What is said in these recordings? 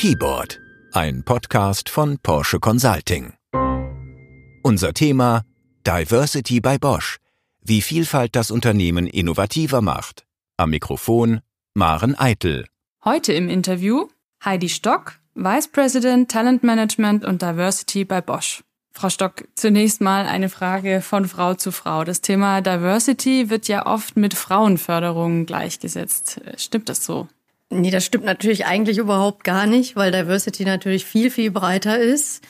Keyboard, ein Podcast von Porsche Consulting. Unser Thema Diversity bei Bosch, wie Vielfalt das Unternehmen innovativer macht. Am Mikrofon Maren Eitel. Heute im Interview Heidi Stock, Vice President Talent Management und Diversity bei Bosch. Frau Stock, zunächst mal eine Frage von Frau zu Frau. Das Thema Diversity wird ja oft mit Frauenförderung gleichgesetzt. Stimmt das so? Nee, das stimmt natürlich eigentlich überhaupt gar nicht, weil Diversity natürlich viel, viel breiter ist.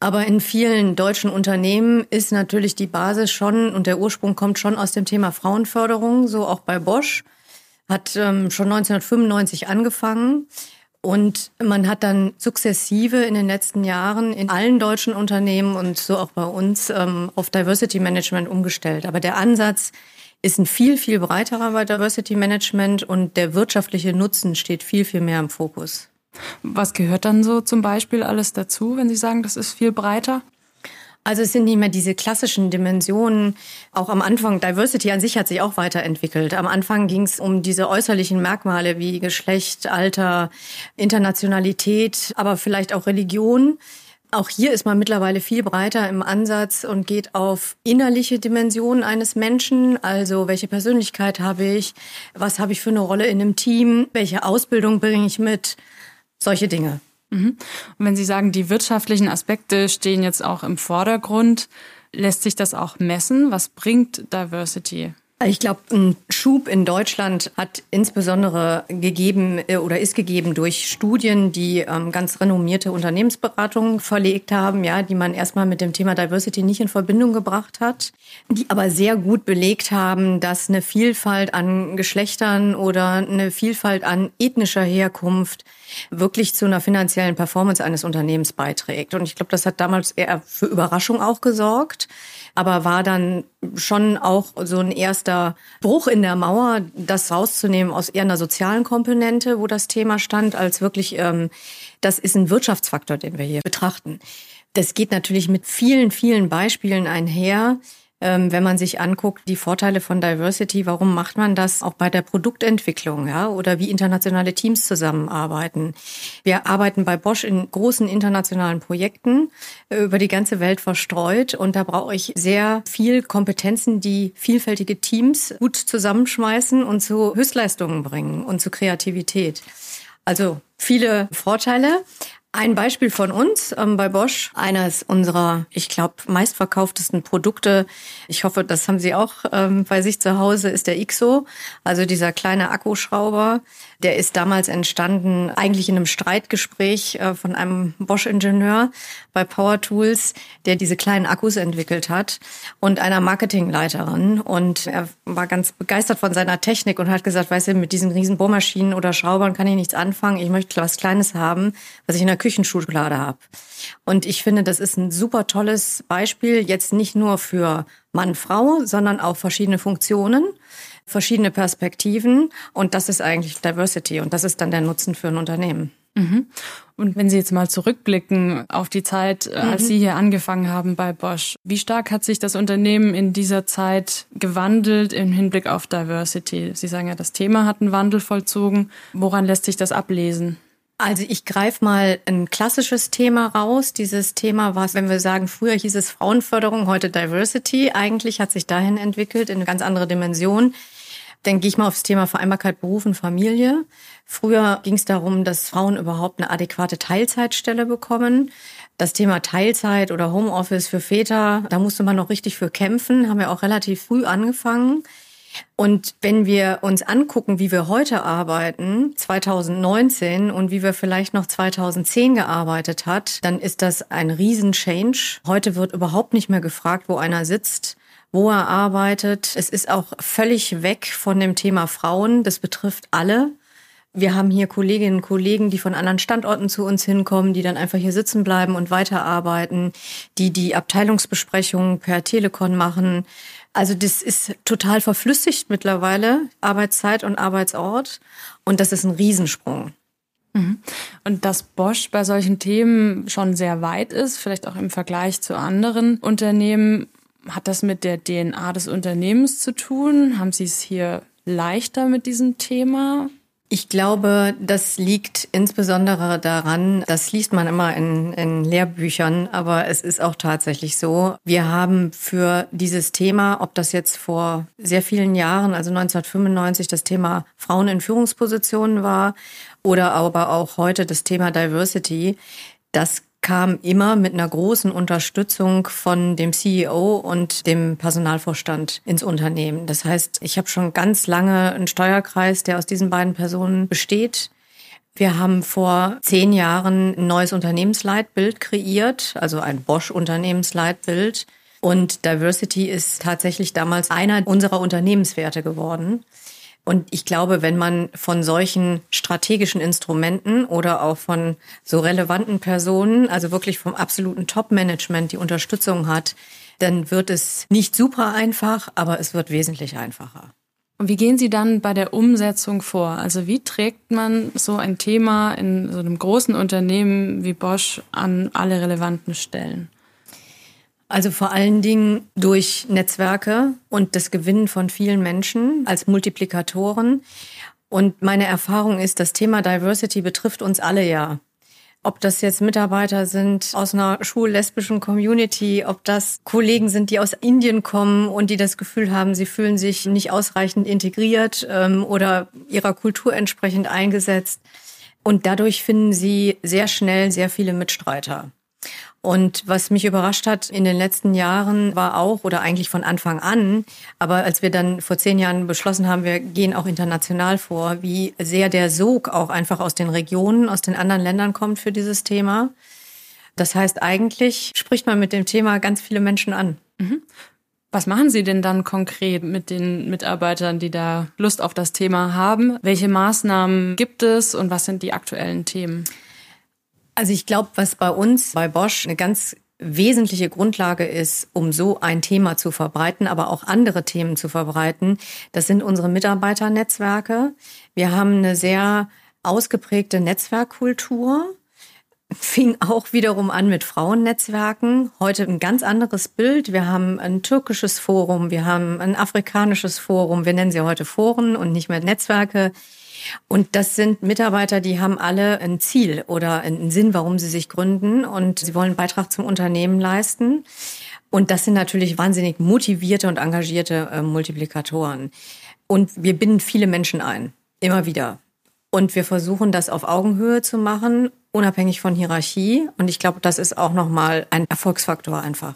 Aber in vielen deutschen Unternehmen ist natürlich die Basis schon und der Ursprung kommt schon aus dem Thema Frauenförderung, so auch bei Bosch. Hat ähm, schon 1995 angefangen. Und man hat dann sukzessive in den letzten Jahren in allen deutschen Unternehmen und so auch bei uns ähm, auf Diversity Management umgestellt. Aber der Ansatz ist ein viel, viel breiterer bei Diversity Management und der wirtschaftliche Nutzen steht viel, viel mehr im Fokus. Was gehört dann so zum Beispiel alles dazu, wenn Sie sagen, das ist viel breiter? Also es sind nicht mehr diese klassischen Dimensionen. Auch am Anfang, Diversity an sich hat sich auch weiterentwickelt. Am Anfang ging es um diese äußerlichen Merkmale wie Geschlecht, Alter, Internationalität, aber vielleicht auch Religion. Auch hier ist man mittlerweile viel breiter im Ansatz und geht auf innerliche Dimensionen eines Menschen. Also welche Persönlichkeit habe ich? Was habe ich für eine Rolle in einem Team? Welche Ausbildung bringe ich mit? Solche Dinge. Mhm. Und wenn Sie sagen, die wirtschaftlichen Aspekte stehen jetzt auch im Vordergrund, lässt sich das auch messen? Was bringt Diversity? Ich glaube, ein Schub in Deutschland hat insbesondere gegeben äh, oder ist gegeben durch Studien, die ähm, ganz renommierte Unternehmensberatungen verlegt haben, ja, die man erstmal mit dem Thema Diversity nicht in Verbindung gebracht hat, die aber sehr gut belegt haben, dass eine Vielfalt an Geschlechtern oder eine Vielfalt an ethnischer Herkunft wirklich zu einer finanziellen Performance eines Unternehmens beiträgt. Und ich glaube, das hat damals eher für Überraschung auch gesorgt aber war dann schon auch so ein erster Bruch in der Mauer, das rauszunehmen aus eher einer sozialen Komponente, wo das Thema stand, als wirklich, ähm, das ist ein Wirtschaftsfaktor, den wir hier betrachten. Das geht natürlich mit vielen, vielen Beispielen einher, wenn man sich anguckt, die Vorteile von Diversity, warum macht man das auch bei der Produktentwicklung, ja, oder wie internationale Teams zusammenarbeiten. Wir arbeiten bei Bosch in großen internationalen Projekten äh, über die ganze Welt verstreut und da brauche ich sehr viel Kompetenzen, die vielfältige Teams gut zusammenschmeißen und zu Höchstleistungen bringen und zu Kreativität. Also viele Vorteile. Ein Beispiel von uns ähm, bei Bosch, eines unserer, ich glaube, meistverkauftesten Produkte, ich hoffe, das haben Sie auch ähm, bei sich zu Hause, ist der IXO, also dieser kleine Akkuschrauber. Der ist damals entstanden, eigentlich in einem Streitgespräch äh, von einem Bosch-Ingenieur bei Power Tools, der diese kleinen Akkus entwickelt hat und einer Marketingleiterin. Und er war ganz begeistert von seiner Technik und hat gesagt, weißt du, mit diesen riesen Bohrmaschinen oder Schraubern kann ich nichts anfangen. Ich möchte was Kleines haben, was ich in der Küchenschublade habe. Und ich finde, das ist ein super tolles Beispiel, jetzt nicht nur für Mann, Frau, sondern auch verschiedene Funktionen, verschiedene Perspektiven. Und das ist eigentlich Diversity und das ist dann der Nutzen für ein Unternehmen. Mhm. Und wenn Sie jetzt mal zurückblicken auf die Zeit, äh, als mhm. Sie hier angefangen haben bei Bosch, wie stark hat sich das Unternehmen in dieser Zeit gewandelt im Hinblick auf Diversity? Sie sagen ja, das Thema hat einen Wandel vollzogen. Woran lässt sich das ablesen? Also ich greife mal ein klassisches Thema raus. Dieses Thema, was, wenn wir sagen, früher hieß es Frauenförderung, heute Diversity. Eigentlich hat sich dahin entwickelt in eine ganz andere Dimension. Dann gehe ich mal aufs Thema Vereinbarkeit Beruf und Familie. Früher ging es darum, dass Frauen überhaupt eine adäquate Teilzeitstelle bekommen. Das Thema Teilzeit oder Homeoffice für Väter, da musste man noch richtig für kämpfen, haben wir auch relativ früh angefangen. Und wenn wir uns angucken, wie wir heute arbeiten, 2019 und wie wir vielleicht noch 2010 gearbeitet hat, dann ist das ein Riesen-Change. Heute wird überhaupt nicht mehr gefragt, wo einer sitzt, wo er arbeitet. Es ist auch völlig weg von dem Thema Frauen. Das betrifft alle. Wir haben hier Kolleginnen und Kollegen, die von anderen Standorten zu uns hinkommen, die dann einfach hier sitzen bleiben und weiterarbeiten, die die Abteilungsbesprechungen per Telekon machen. Also das ist total verflüssigt mittlerweile, Arbeitszeit und Arbeitsort. Und das ist ein Riesensprung. Mhm. Und dass Bosch bei solchen Themen schon sehr weit ist, vielleicht auch im Vergleich zu anderen Unternehmen, hat das mit der DNA des Unternehmens zu tun? Haben Sie es hier leichter mit diesem Thema? Ich glaube, das liegt insbesondere daran, das liest man immer in, in, Lehrbüchern, aber es ist auch tatsächlich so. Wir haben für dieses Thema, ob das jetzt vor sehr vielen Jahren, also 1995, das Thema Frauen in Führungspositionen war oder aber auch heute das Thema Diversity, das kam immer mit einer großen Unterstützung von dem CEO und dem Personalvorstand ins Unternehmen. Das heißt, ich habe schon ganz lange einen Steuerkreis, der aus diesen beiden Personen besteht. Wir haben vor zehn Jahren ein neues Unternehmensleitbild kreiert, also ein Bosch-Unternehmensleitbild. Und Diversity ist tatsächlich damals einer unserer Unternehmenswerte geworden. Und ich glaube, wenn man von solchen strategischen Instrumenten oder auch von so relevanten Personen, also wirklich vom absoluten Top-Management die Unterstützung hat, dann wird es nicht super einfach, aber es wird wesentlich einfacher. Und wie gehen Sie dann bei der Umsetzung vor? Also wie trägt man so ein Thema in so einem großen Unternehmen wie Bosch an alle relevanten Stellen? Also vor allen Dingen durch Netzwerke und das Gewinnen von vielen Menschen als Multiplikatoren. Und meine Erfahrung ist, das Thema Diversity betrifft uns alle ja. Ob das jetzt Mitarbeiter sind aus einer schullesbischen Community, ob das Kollegen sind, die aus Indien kommen und die das Gefühl haben, sie fühlen sich nicht ausreichend integriert ähm, oder ihrer Kultur entsprechend eingesetzt. Und dadurch finden sie sehr schnell sehr viele Mitstreiter. Und was mich überrascht hat in den letzten Jahren war auch, oder eigentlich von Anfang an, aber als wir dann vor zehn Jahren beschlossen haben, wir gehen auch international vor, wie sehr der Sog auch einfach aus den Regionen, aus den anderen Ländern kommt für dieses Thema. Das heißt, eigentlich spricht man mit dem Thema ganz viele Menschen an. Mhm. Was machen Sie denn dann konkret mit den Mitarbeitern, die da Lust auf das Thema haben? Welche Maßnahmen gibt es und was sind die aktuellen Themen? Also ich glaube, was bei uns, bei Bosch, eine ganz wesentliche Grundlage ist, um so ein Thema zu verbreiten, aber auch andere Themen zu verbreiten, das sind unsere Mitarbeiternetzwerke. Wir haben eine sehr ausgeprägte Netzwerkkultur. Fing auch wiederum an mit Frauennetzwerken. Heute ein ganz anderes Bild. Wir haben ein türkisches Forum, wir haben ein afrikanisches Forum. Wir nennen sie heute Foren und nicht mehr Netzwerke. Und das sind Mitarbeiter, die haben alle ein Ziel oder einen Sinn, warum sie sich gründen und sie wollen einen Beitrag zum Unternehmen leisten. Und das sind natürlich wahnsinnig motivierte und engagierte äh, Multiplikatoren. Und wir binden viele Menschen ein, immer wieder. Und wir versuchen das auf Augenhöhe zu machen, unabhängig von Hierarchie. Und ich glaube, das ist auch nochmal ein Erfolgsfaktor einfach.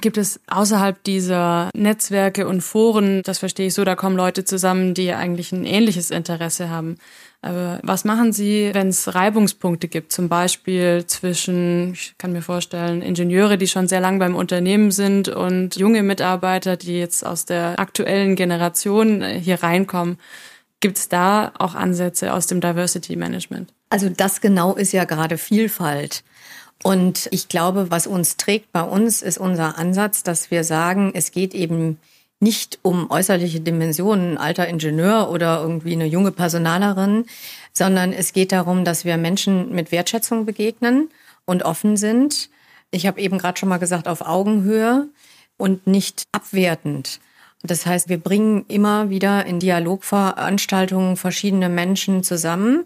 Gibt es außerhalb dieser Netzwerke und Foren, das verstehe ich so, da kommen Leute zusammen, die eigentlich ein ähnliches Interesse haben. Aber was machen Sie, wenn es Reibungspunkte gibt, zum Beispiel zwischen, ich kann mir vorstellen, Ingenieure, die schon sehr lang beim Unternehmen sind und junge Mitarbeiter, die jetzt aus der aktuellen Generation äh, hier reinkommen? Gibt es da auch Ansätze aus dem Diversity Management? Also das genau ist ja gerade Vielfalt. Und ich glaube, was uns trägt bei uns, ist unser Ansatz, dass wir sagen, es geht eben nicht um äußerliche Dimensionen, alter Ingenieur oder irgendwie eine junge Personalerin, sondern es geht darum, dass wir Menschen mit Wertschätzung begegnen und offen sind. Ich habe eben gerade schon mal gesagt, auf Augenhöhe und nicht abwertend. Das heißt, wir bringen immer wieder in Dialogveranstaltungen verschiedene Menschen zusammen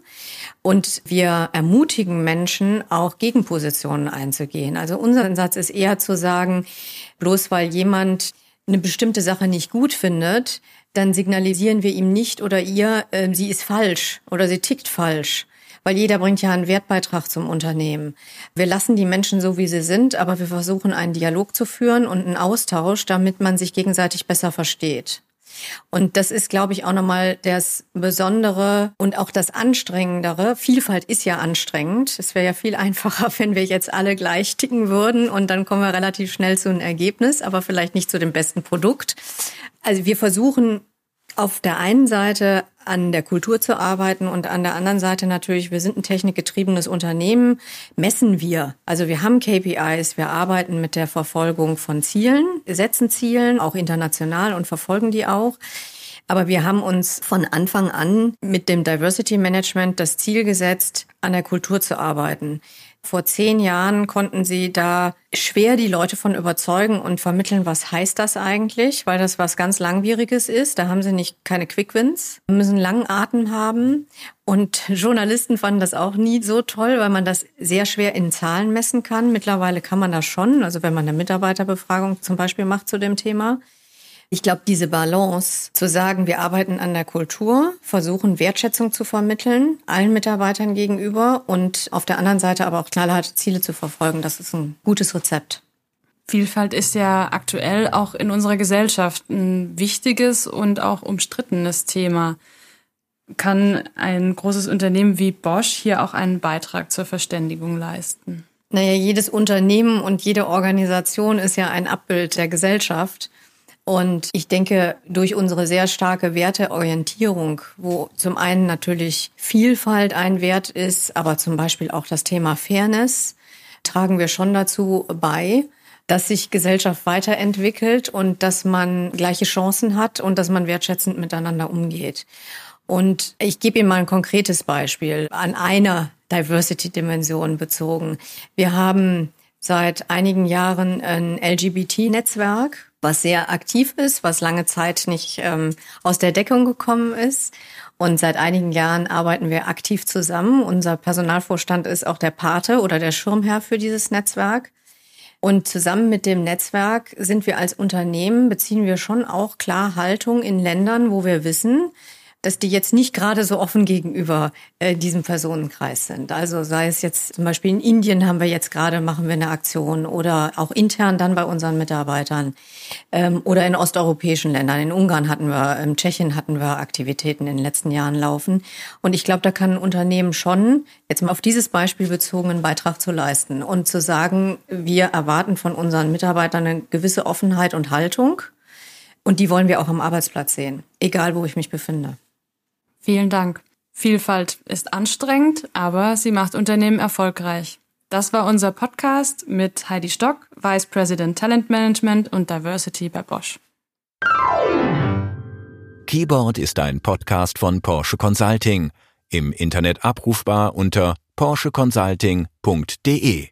und wir ermutigen Menschen auch Gegenpositionen einzugehen. Also unser Ansatz ist eher zu sagen, bloß weil jemand eine bestimmte Sache nicht gut findet, dann signalisieren wir ihm nicht oder ihr, äh, sie ist falsch oder sie tickt falsch weil jeder bringt ja einen Wertbeitrag zum Unternehmen. Wir lassen die Menschen so, wie sie sind, aber wir versuchen einen Dialog zu führen und einen Austausch, damit man sich gegenseitig besser versteht. Und das ist, glaube ich, auch nochmal das Besondere und auch das Anstrengendere. Vielfalt ist ja anstrengend. Es wäre ja viel einfacher, wenn wir jetzt alle gleich ticken würden und dann kommen wir relativ schnell zu einem Ergebnis, aber vielleicht nicht zu dem besten Produkt. Also wir versuchen auf der einen Seite an der Kultur zu arbeiten und an der anderen Seite natürlich, wir sind ein technikgetriebenes Unternehmen, messen wir. Also wir haben KPIs, wir arbeiten mit der Verfolgung von Zielen, setzen Zielen, auch international und verfolgen die auch. Aber wir haben uns von Anfang an mit dem Diversity Management das Ziel gesetzt, an der Kultur zu arbeiten. Vor zehn Jahren konnten sie da schwer die Leute von überzeugen und vermitteln, was heißt das eigentlich, weil das was ganz Langwieriges ist. Da haben sie nicht keine Quickwins, müssen langen Atem haben. Und Journalisten fanden das auch nie so toll, weil man das sehr schwer in Zahlen messen kann. Mittlerweile kann man das schon, also wenn man eine Mitarbeiterbefragung zum Beispiel macht zu dem Thema. Ich glaube, diese Balance zu sagen, wir arbeiten an der Kultur, versuchen Wertschätzung zu vermitteln, allen Mitarbeitern gegenüber und auf der anderen Seite aber auch knallharte Ziele zu verfolgen, das ist ein gutes Rezept. Vielfalt ist ja aktuell auch in unserer Gesellschaft ein wichtiges und auch umstrittenes Thema. Kann ein großes Unternehmen wie Bosch hier auch einen Beitrag zur Verständigung leisten? Naja, jedes Unternehmen und jede Organisation ist ja ein Abbild der Gesellschaft. Und ich denke, durch unsere sehr starke Werteorientierung, wo zum einen natürlich Vielfalt ein Wert ist, aber zum Beispiel auch das Thema Fairness, tragen wir schon dazu bei, dass sich Gesellschaft weiterentwickelt und dass man gleiche Chancen hat und dass man wertschätzend miteinander umgeht. Und ich gebe Ihnen mal ein konkretes Beispiel an einer Diversity-Dimension bezogen. Wir haben seit einigen Jahren ein LGBT-Netzwerk was sehr aktiv ist, was lange Zeit nicht ähm, aus der Deckung gekommen ist. Und seit einigen Jahren arbeiten wir aktiv zusammen. Unser Personalvorstand ist auch der Pate oder der Schirmherr für dieses Netzwerk. Und zusammen mit dem Netzwerk sind wir als Unternehmen, beziehen wir schon auch klar Haltung in Ländern, wo wir wissen, dass die jetzt nicht gerade so offen gegenüber äh, diesem Personenkreis sind. Also sei es jetzt zum Beispiel in Indien haben wir jetzt gerade, machen wir eine Aktion oder auch intern dann bei unseren Mitarbeitern ähm, oder in osteuropäischen Ländern. In Ungarn hatten wir, in Tschechien hatten wir Aktivitäten in den letzten Jahren laufen. Und ich glaube, da kann ein Unternehmen schon, jetzt mal auf dieses Beispiel bezogen, einen Beitrag zu leisten und zu sagen, wir erwarten von unseren Mitarbeitern eine gewisse Offenheit und Haltung. Und die wollen wir auch am Arbeitsplatz sehen, egal wo ich mich befinde. Vielen Dank. Vielfalt ist anstrengend, aber sie macht Unternehmen erfolgreich. Das war unser Podcast mit Heidi Stock, Vice President Talent Management und Diversity bei Bosch. Keyboard ist ein Podcast von Porsche Consulting, im Internet abrufbar unter porscheconsulting.de.